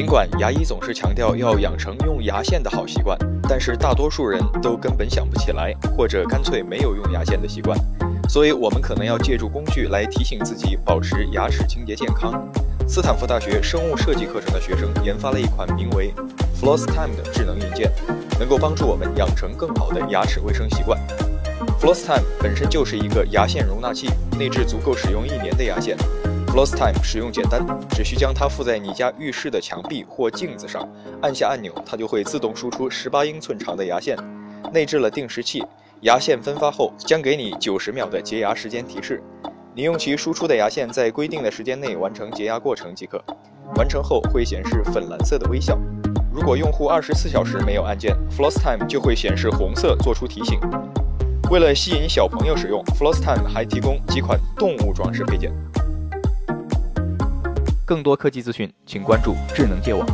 尽管牙医总是强调要养成用牙线的好习惯，但是大多数人都根本想不起来，或者干脆没有用牙线的习惯。所以，我们可能要借助工具来提醒自己保持牙齿清洁健康。斯坦福大学生物设计课程的学生研发了一款名为 Floss Time 的智能硬件，能够帮助我们养成更好的牙齿卫生习惯。Floss Time 本身就是一个牙线容纳器，内置足够使用一年的牙线。Floss Time 使用简单，只需将它附在你家浴室的墙壁或镜子上，按下按钮，它就会自动输出十八英寸长的牙线。内置了定时器，牙线分发后将给你九十秒的洁牙时间提示。你用其输出的牙线在规定的时间内完成洁牙过程即可。完成后会显示粉蓝色的微笑。如果用户二十四小时没有按键，Floss Time 就会显示红色，做出提醒。为了吸引小朋友使用，Floss Time 还提供几款动物装饰配件。更多科技资讯，请关注智能界网。